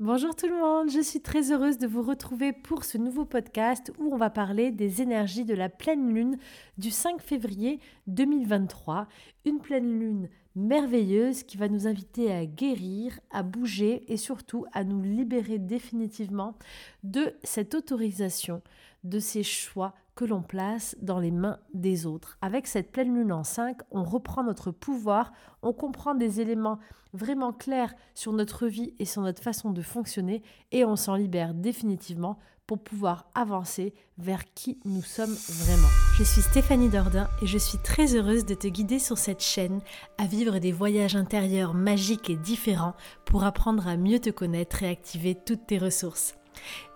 Bonjour tout le monde, je suis très heureuse de vous retrouver pour ce nouveau podcast où on va parler des énergies de la pleine lune du 5 février 2023. Une pleine lune merveilleuse qui va nous inviter à guérir, à bouger et surtout à nous libérer définitivement de cette autorisation, de ces choix que l'on place dans les mains des autres. Avec cette pleine lune en 5, on reprend notre pouvoir, on comprend des éléments vraiment clairs sur notre vie et sur notre façon de fonctionner et on s'en libère définitivement pour pouvoir avancer vers qui nous sommes vraiment. Je suis Stéphanie Dordain et je suis très heureuse de te guider sur cette chaîne à vivre des voyages intérieurs magiques et différents pour apprendre à mieux te connaître et activer toutes tes ressources.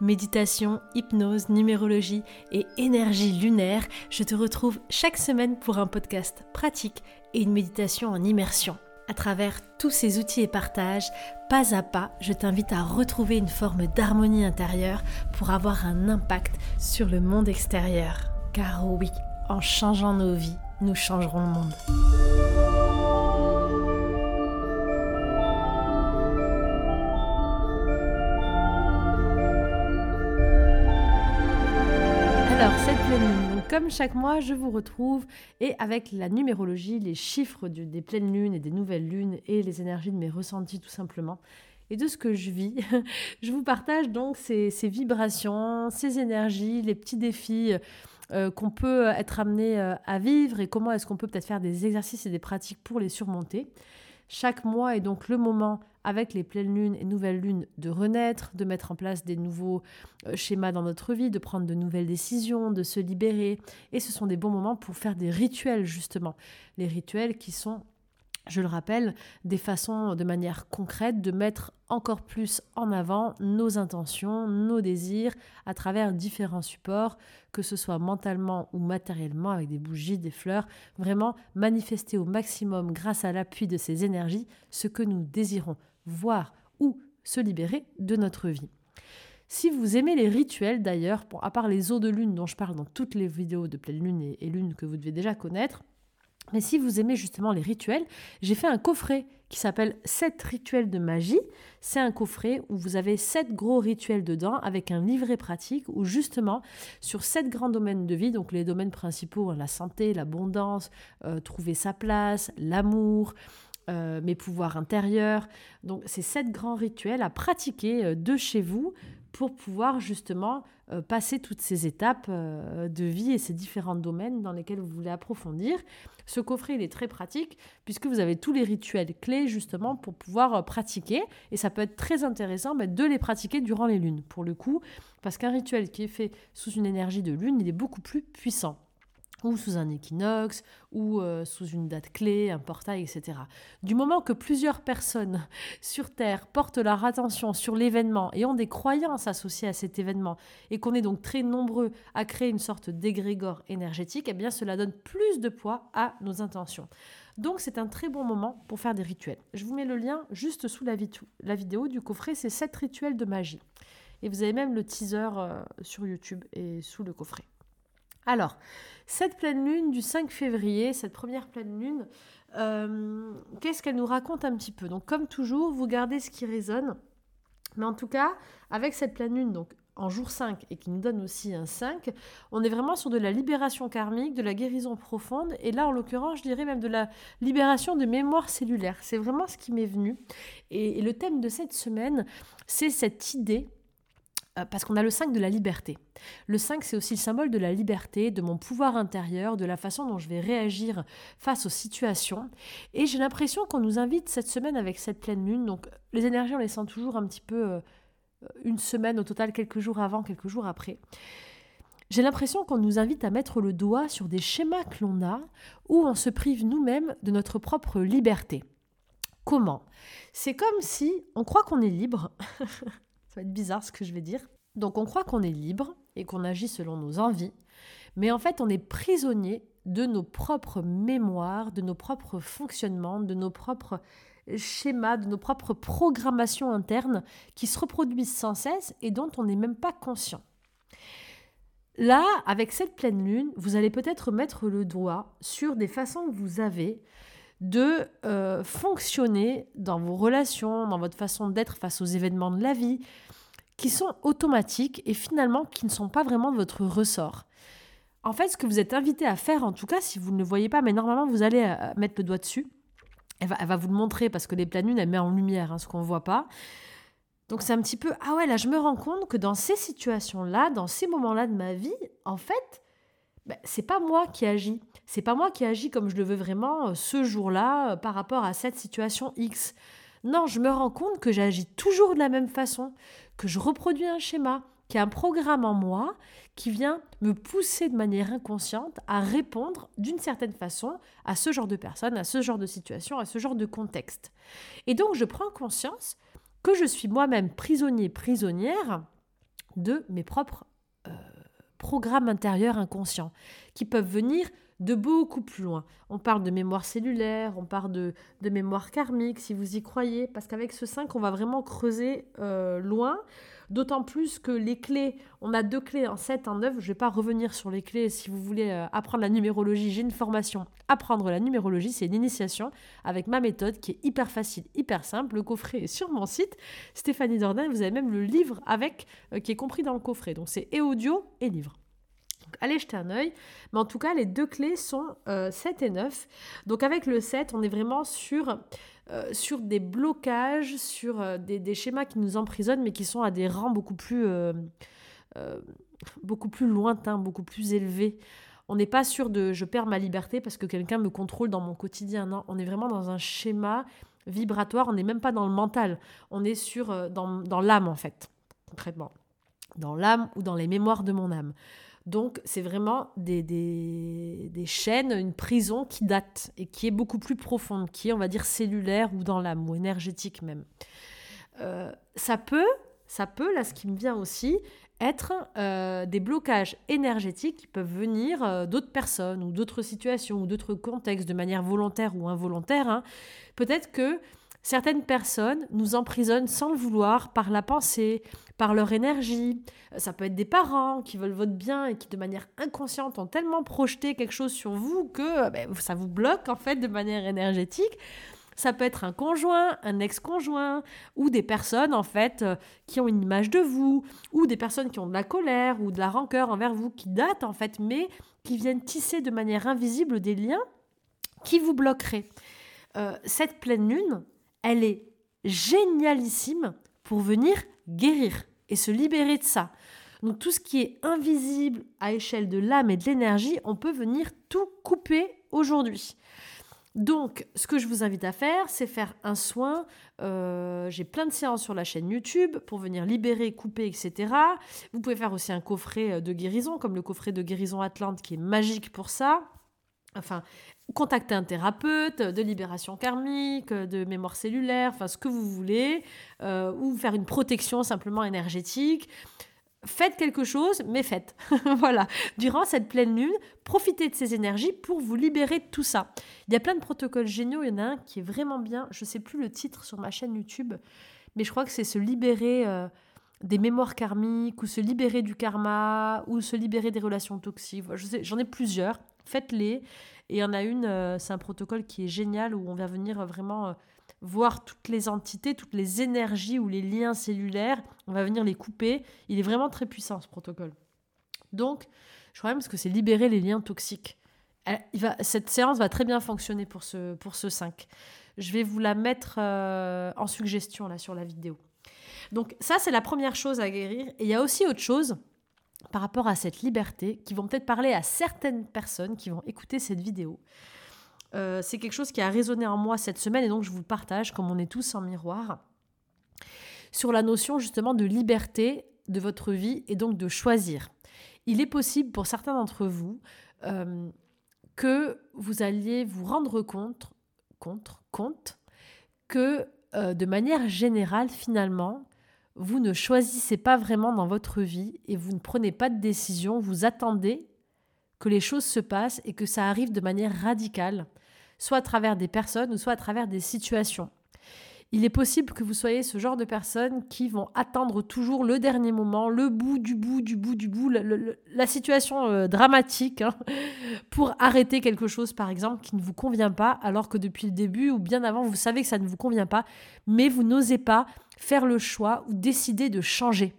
Méditation, hypnose, numérologie et énergie lunaire, je te retrouve chaque semaine pour un podcast pratique et une méditation en immersion. À travers tous ces outils et partages, pas à pas, je t'invite à retrouver une forme d'harmonie intérieure pour avoir un impact sur le monde extérieur. Car oui, en changeant nos vies, nous changerons le monde. Comme chaque mois, je vous retrouve et avec la numérologie, les chiffres des pleines lunes et des nouvelles lunes et les énergies de mes ressentis tout simplement et de ce que je vis, je vous partage donc ces, vibrations, ces énergies, les petits défis euh, qu'on peut être amené euh, à vivre et comment est-ce qu'on peut peut-être faire des exercices et des pratiques pour les surmonter. Chaque mois est donc le moment, avec les pleines lunes et nouvelles lunes, de renaître, de mettre en place des nouveaux euh, schémas dans notre vie, de prendre de nouvelles décisions, de se libérer. Et ce sont des bons moments pour faire des rituels, justement. Les rituels qui sont je le rappelle, des façons de manière concrète de mettre encore plus en avant nos intentions, nos désirs à travers différents supports, que ce soit mentalement ou matériellement avec des bougies, des fleurs, vraiment manifester au maximum grâce à l'appui de ces énergies ce que nous désirons voir ou se libérer de notre vie. Si vous aimez les rituels d'ailleurs, à part les eaux de lune dont je parle dans toutes les vidéos de pleine lune et, et lune que vous devez déjà connaître, mais si vous aimez justement les rituels, j'ai fait un coffret qui s'appelle 7 rituels de magie. C'est un coffret où vous avez 7 gros rituels dedans avec un livret pratique où justement sur 7 grands domaines de vie, donc les domaines principaux, hein, la santé, l'abondance, euh, trouver sa place, l'amour, euh, mes pouvoirs intérieurs. Donc ces 7 grands rituels à pratiquer euh, de chez vous pour pouvoir justement euh, passer toutes ces étapes euh, de vie et ces différents domaines dans lesquels vous voulez approfondir. Ce coffret, il est très pratique puisque vous avez tous les rituels clés justement pour pouvoir euh, pratiquer. Et ça peut être très intéressant bah, de les pratiquer durant les lunes pour le coup. Parce qu'un rituel qui est fait sous une énergie de lune, il est beaucoup plus puissant ou sous un équinoxe, ou euh, sous une date clé, un portail, etc. Du moment que plusieurs personnes sur Terre portent leur attention sur l'événement et ont des croyances associées à cet événement, et qu'on est donc très nombreux à créer une sorte d'égrégore énergétique, eh bien cela donne plus de poids à nos intentions. Donc c'est un très bon moment pour faire des rituels. Je vous mets le lien juste sous la, vidéo du coffret, c'est 7 rituels de magie. Et vous avez même le teaser euh, sur YouTube et sous le coffret. Alors, cette pleine lune du 5 février, cette première pleine lune, euh, qu'est-ce qu'elle nous raconte un petit peu? Donc, comme toujours, vous gardez ce qui résonne. Mais en tout cas, avec cette pleine lune, donc en jour 5 et qui nous donne aussi un 5, on est vraiment sur de la libération karmique, de la guérison profonde, et là en l'occurrence je dirais même de la libération de mémoire cellulaire. C'est vraiment ce qui m'est venu. et, le thème de cette semaine, c'est cette idée parce qu'on a le 5 de la liberté. Le 5, c'est aussi le symbole de la liberté, de mon pouvoir intérieur, de la façon dont je vais réagir face aux situations. Et j'ai l'impression qu'on nous invite cette semaine avec cette pleine lune. Donc les énergies, on les sent toujours un petit peu euh, une semaine au total, quelques jours avant, quelques jours après. J'ai l'impression qu'on nous invite à mettre le doigt sur des schémas que l'on a où on se prive nous-mêmes de notre propre liberté. Comment? C'est comme si on croit qu'on est libre. Être bizarre ce que je vais dire. Donc on croit qu'on est libre et qu'on agit selon nos envies, mais en fait on est prisonnier de nos propres mémoires, de nos propres fonctionnements, de nos propres schémas, de nos propres programmations internes qui se reproduisent sans cesse et dont on n'est même pas conscient. Là, avec cette pleine lune, vous allez peut-être mettre le doigt sur des façons que vous avez de euh, fonctionner dans vos relations, dans votre façon d'être face aux événements de la vie, qui sont automatiques et finalement qui ne sont pas vraiment de votre ressort. En fait, ce que vous êtes invité à faire, en tout cas, si vous ne le voyez pas, mais normalement, vous allez euh, mettre le doigt dessus. Elle va, vous le montrer parce que les pleines lunes, elle met en lumière hein, ce qu'on ne voit pas. Donc c'est un petit peu, ah ouais, là, je me rends compte que dans ces situations-là, dans ces moments-là de ma vie, en fait, ben, c'est pas moi qui agis. C'est pas moi qui agis comme je le veux vraiment euh, ce jour-là euh, par rapport à cette situation X. Non, je me rends compte que j'agis toujours de la même façon, que je reproduis un schéma, qu'il y a un programme en moi qui vient me pousser de manière inconsciente à répondre d'une certaine façon à ce genre de personne, à ce genre de situation, à ce genre de contexte. Et donc je prends conscience que je suis moi-même prisonnier, prisonnière de mes propres programmes intérieurs inconscients qui peuvent venir de beaucoup plus loin. On parle de mémoire cellulaire, on parle de, mémoire karmique, si vous y croyez, parce qu'avec ce 5, on va vraiment creuser euh, loin. D'autant plus que les clés, on a deux clés, en 7, en 9. Je ne vais pas revenir sur les clés. Si vous voulez euh, apprendre la numérologie, j'ai une formation. Apprendre la numérologie, c'est une initiation avec ma méthode qui est hyper facile, hyper simple. Le coffret est sur mon site, Stéphanie Dordain. Vous avez même le livre avec, euh, qui est compris dans le coffret. Donc c'est et audio et livre. Allez jeter un œil. Mais en tout cas, les deux clés sont 7 euh, et 9. Donc avec le 7, on est vraiment sur, euh, sur des blocages, sur euh, des, schémas qui nous emprisonnent, mais qui sont à des rangs beaucoup plus, beaucoup plus lointains, beaucoup plus élevés. On n'est pas sûr de je perds ma liberté parce que quelqu'un me contrôle dans mon quotidien. Non, on est vraiment dans un schéma vibratoire. On n'est même pas dans le mental. On est sur, dans, dans l'âme, en fait, concrètement. Dans l'âme ou dans les mémoires de mon âme. Donc, c'est vraiment des, des, chaînes, une prison qui date et qui est beaucoup plus profonde, qui est, on va dire, cellulaire ou dans l'âme, ou énergétique même. Euh, ça peut, ça peut, là, ce qui me vient aussi, être euh, des blocages énergétiques qui peuvent venir euh, d'autres personnes ou d'autres situations ou d'autres contextes de manière volontaire ou involontaire. Hein. Peut-être que Certaines personnes nous emprisonnent sans le vouloir par la pensée, par leur énergie. Euh, ça peut être des parents qui veulent votre bien et qui de manière inconsciente ont tellement projeté quelque chose sur vous que euh, ben, ça vous bloque en fait de manière énergétique. Ça peut être un conjoint, un ex-conjoint, ou des personnes en fait euh, qui ont une image de vous, ou des personnes qui ont de la colère ou de la rancœur envers vous qui datent en fait, mais qui viennent tisser de manière invisible des liens qui vous bloqueraient. cette pleine lune, elle est génialissime pour venir guérir et se libérer de ça. Donc tout ce qui est invisible à échelle de l'âme et de l'énergie, on peut venir tout couper aujourd'hui. Donc, ce que je vous invite à faire, c'est faire un soin. Euh, j'ai plein de séances sur la chaîne YouTube pour venir libérer, couper, etc. Vous pouvez faire aussi un coffret de guérison, comme le coffret de guérison Atlante, qui est magique pour ça. Enfin, contacter un thérapeute de libération karmique, de mémoire cellulaire, enfin ce que vous voulez, euh, ou faire une protection simplement énergétique. Faites quelque chose, mais faites. voilà. Durant cette pleine lune, profitez de ces énergies pour vous libérer de tout ça. Il y a plein de protocoles géniaux. Il y en a un qui est vraiment bien. Je ne sais plus le titre sur ma chaîne YouTube, mais je crois que c'est se libérer euh, des mémoires karmiques, ou se libérer du karma, ou se libérer des relations toxiques. J'en ai plusieurs. Faites-les et il y en a une, euh, c'est un protocole qui est génial où on va venir vraiment euh, voir toutes les entités, toutes les énergies ou les liens cellulaires. On va venir les couper. Il est vraiment très puissant ce protocole. Donc, je crois même que c'est libérer les liens toxiques. Cette séance va très bien fonctionner pour ce, pour ce 5. Je vais vous la mettre euh, en suggestion là sur la vidéo. Donc ça, c'est la première chose à guérir. Et il y a aussi autre chose par rapport à cette liberté qui vont peut-être parler à certaines personnes qui vont écouter cette vidéo. Euh, c'est quelque chose qui a résonné en moi cette semaine et donc je vous partage comme on est tous en miroir sur la notion justement de liberté de votre vie et donc de choisir. Il est possible pour certains d'entre vous euh, que vous alliez vous rendre compte, compte, compte que euh, de manière générale finalement vous ne choisissez pas vraiment dans votre vie et vous ne prenez pas de décision, vous attendez que les choses se passent et que ça arrive de manière radicale, soit à travers des personnes ou soit à travers des situations. Il est possible que vous soyez ce genre de personnes qui vont attendre toujours le dernier moment, le bout du bout du bout du bout, la situation euh, dramatique hein, pour arrêter quelque chose, par exemple, qui ne vous convient pas, alors que depuis le début ou bien avant, vous savez que ça ne vous convient pas, mais vous n'osez pas faire le choix ou décider de changer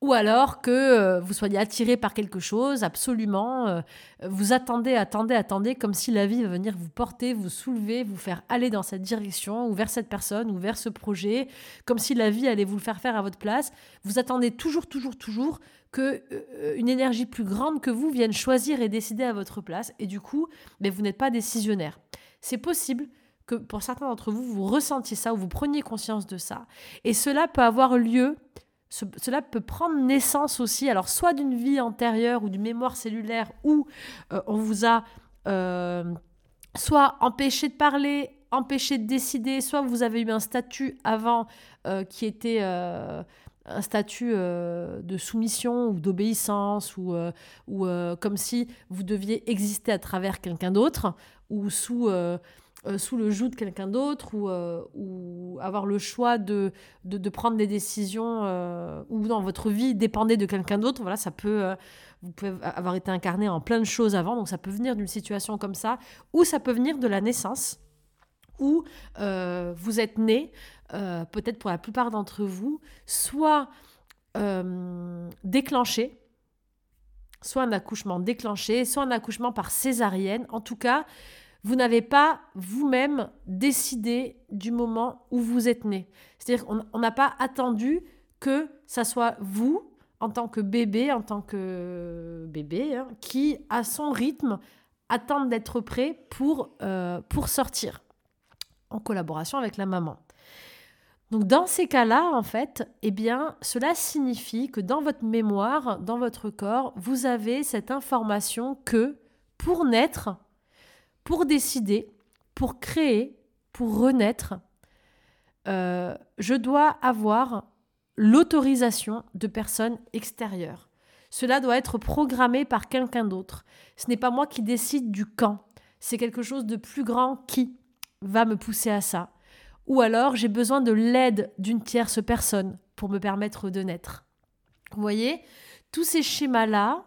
ou alors que euh, vous soyez attiré par quelque chose, absolument, euh, vous attendez, attendez, attendez, comme si la vie va venir vous porter, vous soulever, vous faire aller dans cette direction, ou vers cette personne, ou vers ce projet, comme si la vie allait vous le faire faire à votre place. Vous attendez toujours, toujours, toujours que euh, une énergie plus grande que vous vienne choisir et décider à votre place, et du coup, mais vous n'êtes pas décisionnaire. C'est possible que pour certains d'entre vous, vous ressentiez ça, ou vous preniez conscience de ça, et cela peut avoir lieu cela peut prendre naissance aussi, alors soit d'une vie antérieure ou d'une mémoire cellulaire où euh, on vous a euh, soit empêché de parler, empêché de décider, soit vous avez eu un statut avant euh, qui était un statut de soumission ou d'obéissance ou, ou comme si vous deviez exister à travers quelqu'un d'autre ou sous euh, sous le joug de quelqu'un d'autre ou, euh, avoir le choix de, de, prendre des décisions euh, ou dans votre vie dépendait de quelqu'un d'autre. Voilà, ça peut, vous pouvez avoir été incarné en plein de choses avant, donc ça peut venir d'une situation comme ça, ou ça peut venir de la naissance, où vous êtes né, peut-être pour la plupart d'entre vous, soit déclenché, soit un accouchement déclenché, soit un accouchement par césarienne. En tout cas, vous n'avez pas vous-même décidé du moment où vous êtes né. C'est-à-dire qu'on n'a pas attendu que ça soit vous, en tant que bébé, en tant que bébé, hein, qui, à son rythme, attendent d'être prêt pour, euh, pour sortir, en collaboration avec la maman. Donc dans ces cas-là, en fait, eh bien, cela signifie que dans votre mémoire, dans votre corps, vous avez cette information que pour naître, pour décider, pour créer, pour renaître, euh, je dois avoir l'autorisation de personnes extérieures. Cela doit être programmé par quelqu'un d'autre. Ce n'est pas moi qui décide du quand. C'est quelque chose de plus grand qui va me pousser à ça. Ou alors j'ai besoin de l'aide d'une tierce personne pour me permettre de naître. Vous voyez, tous ces schémas-là,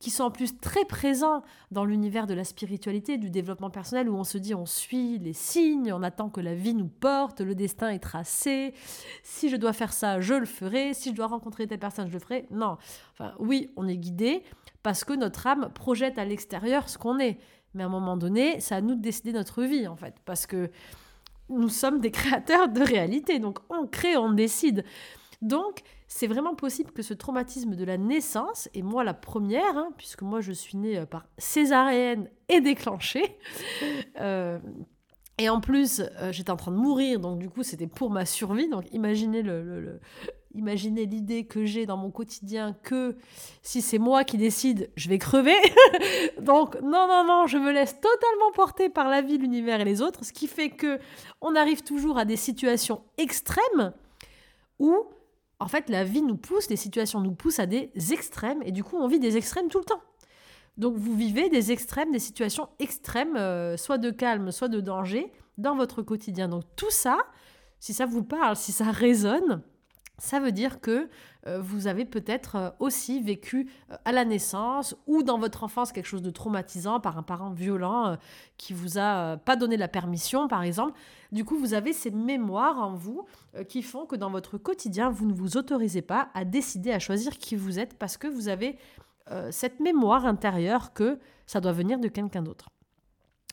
qui sont en plus très présents dans l'univers de la spiritualité, du développement personnel, où on se dit on suit les signes, on attend que la vie nous porte, le destin est tracé, si je dois faire ça, je le ferai, si je dois rencontrer telle personne, je le ferai. Non, enfin oui, on est guidé parce que notre âme projette à l'extérieur ce qu'on est. Mais à un moment donné, c'est à nous de décider notre vie, en fait, parce que nous sommes des créateurs de réalité, donc on crée, on décide. Donc, c'est vraiment possible que ce traumatisme de la naissance, et moi la première, hein, puisque moi je suis née euh, par césarienne et déclenchée, euh, et en plus euh, j'étais en train de mourir, donc du coup c'était pour ma survie, donc imaginez Imaginez l'idée que j'ai dans mon quotidien que si c'est moi qui décide, je vais crever. Donc non, non, non, je me laisse totalement porter par la vie, l'univers et les autres, ce qui fait que on arrive toujours à des situations extrêmes où en fait, la vie nous pousse, les situations nous poussent à des extrêmes, et du coup, on vit des extrêmes tout le temps. Donc, vous vivez des extrêmes, des situations extrêmes, euh, soit de calme, soit de danger, dans votre quotidien. Donc, tout ça, si ça vous parle, si ça résonne, ça veut dire que vous avez peut-être euh, aussi vécu euh, à la naissance ou dans votre enfance quelque chose de traumatisant par un parent violent qui vous a pas donné la permission, par exemple. Du coup, vous avez ces mémoires en vous qui font que dans votre quotidien, vous ne vous autorisez pas à décider, à choisir qui vous êtes parce que vous avez cette mémoire intérieure que ça doit venir de quelqu'un d'autre.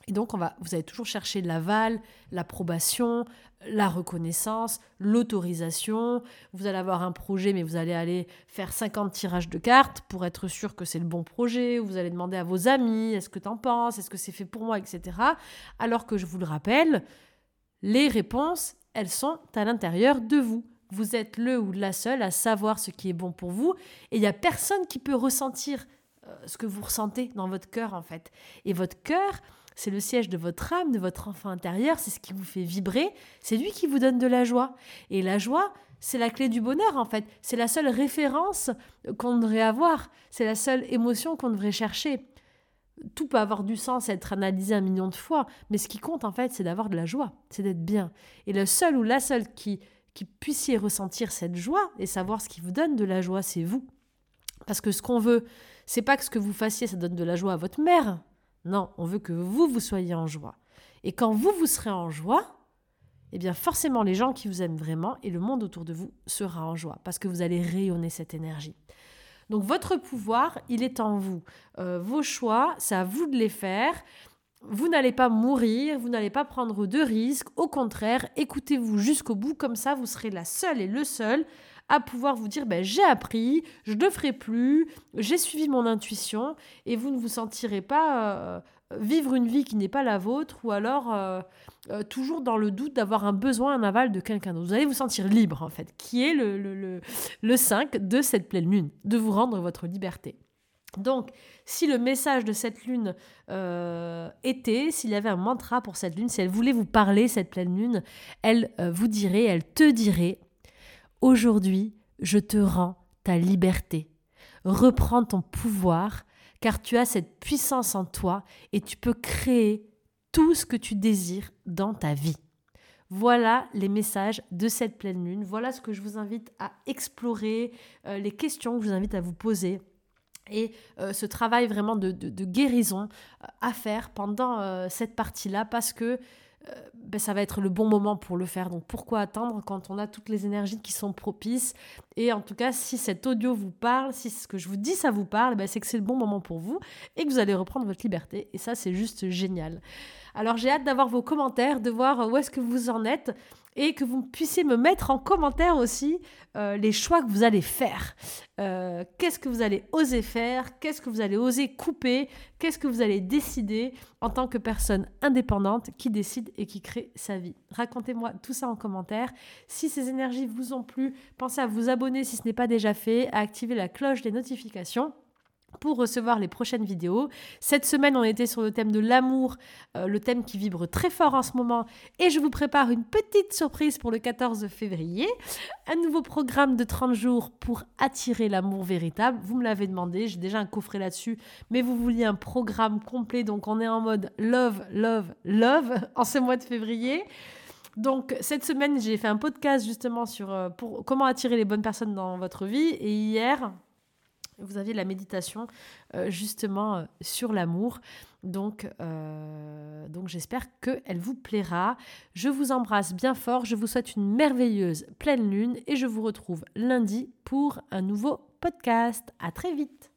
Et donc, on va, vous allez toujours chercher l'aval, l'approbation, la reconnaissance, l'autorisation. Vous allez avoir un projet, mais vous allez aller faire 50 tirages de cartes pour être sûr que c'est le bon projet. Vous allez demander à vos amis, est-ce que tu en penses, est-ce que c'est fait pour moi, etc. Alors que je vous le rappelle, les réponses, elles sont à l'intérieur de vous. Vous êtes le ou la seule à savoir ce qui est bon pour vous. Et il n'y a personne qui peut ressentir euh, ce que vous ressentez dans votre cœur, en fait. Et votre cœur, c'est le siège de votre âme, de votre enfant intérieur, c'est ce qui vous fait vibrer, c'est lui qui vous donne de la joie. Et la joie, c'est la clé du bonheur en fait, c'est la seule référence qu'on devrait avoir, c'est la seule émotion qu'on devrait chercher. tout peut avoir du sens, être analysé un million de fois, mais ce qui compte en fait, c'est d'avoir de la joie, c'est d'être bien. Et le seul ou la seule qui, qui puissiez ressentir cette joie et savoir ce qui vous donne de la joie, c'est vous. Parce que ce qu'on veut, c'est pas que ce que vous fassiez, ça donne de la joie à votre mère. Non, on veut que vous, vous soyez en joie. Et quand vous, vous serez en joie, eh bien forcément les gens qui vous aiment vraiment et le monde autour de vous sera en joie parce que vous allez rayonner cette énergie. Donc votre pouvoir, il est en vous. Euh, vos choix, c'est à vous de les faire. Vous n'allez pas mourir, vous n'allez pas prendre de risques. Au contraire, écoutez-vous jusqu'au bout, comme ça vous serez la seule et le seul à pouvoir vous dire ben, j'ai appris, je ne ferai plus, j'ai suivi mon intuition et vous ne vous sentirez pas euh, vivre une vie qui n'est pas la vôtre ou alors euh, euh, toujours dans le doute d'avoir un besoin, un aval de quelqu'un d'autre. Vous allez vous sentir libre, en fait, qui est le, le, le, 5 de cette pleine lune, de vous rendre votre liberté. Donc, si le message de cette lune était, s'il y avait un mantra pour cette lune, si elle voulait vous parler, cette pleine lune, elle vous dirait, elle te dirait, aujourd'hui, je te rends ta liberté. Reprends ton pouvoir, car tu as cette puissance en toi et tu peux créer tout ce que tu désires dans ta vie. Voilà les messages de cette pleine lune. Voilà ce que je vous invite à explorer, euh, les questions que je vous invite à vous poser et euh, ce travail vraiment de, guérison euh, à faire pendant cette partie-là parce que ben, ça va être le bon moment pour le faire. Donc pourquoi attendre quand on a toutes les énergies qui sont propices? Et en tout cas, si cet audio vous parle, si ce que je vous dis ça vous parle, ben, c'est que c'est le bon moment pour vous et que vous allez reprendre votre liberté. Et ça, c'est juste génial. Alors j'ai hâte d'avoir vos commentaires, de voir où est-ce que vous en êtes et que vous puissiez me mettre en commentaire aussi euh, les choix que vous allez faire. Euh, qu'est-ce que vous allez oser faire? Qu'est-ce que vous allez oser couper? Qu'est-ce que vous allez décider en tant que personne indépendante qui décide et qui crée sa vie? Racontez-moi tout ça en commentaire. Si ces énergies vous ont plu, pensez à vous abonner si ce n'est pas déjà fait, à activer la cloche des notifications pour recevoir les prochaines vidéos. Cette semaine, on était sur le thème de l'amour, euh, le thème qui vibre très fort en ce moment. Et je vous prépare une petite surprise pour le 14 février. Un nouveau programme de 30 jours pour attirer l'amour véritable. Vous me l'avez demandé, j'ai déjà un coffret là-dessus. Mais vous vouliez un programme complet, donc on est en mode love, love, love en ce mois de février. Donc cette semaine, j'ai fait un podcast justement sur euh, pour comment attirer les bonnes personnes dans votre vie. Et hier, vous aviez la méditation euh, justement euh, sur l'amour. Donc, euh, donc j'espère qu'elle vous plaira. Je vous embrasse bien fort. Je vous souhaite une merveilleuse pleine lune et je vous retrouve lundi pour un nouveau podcast. À très vite.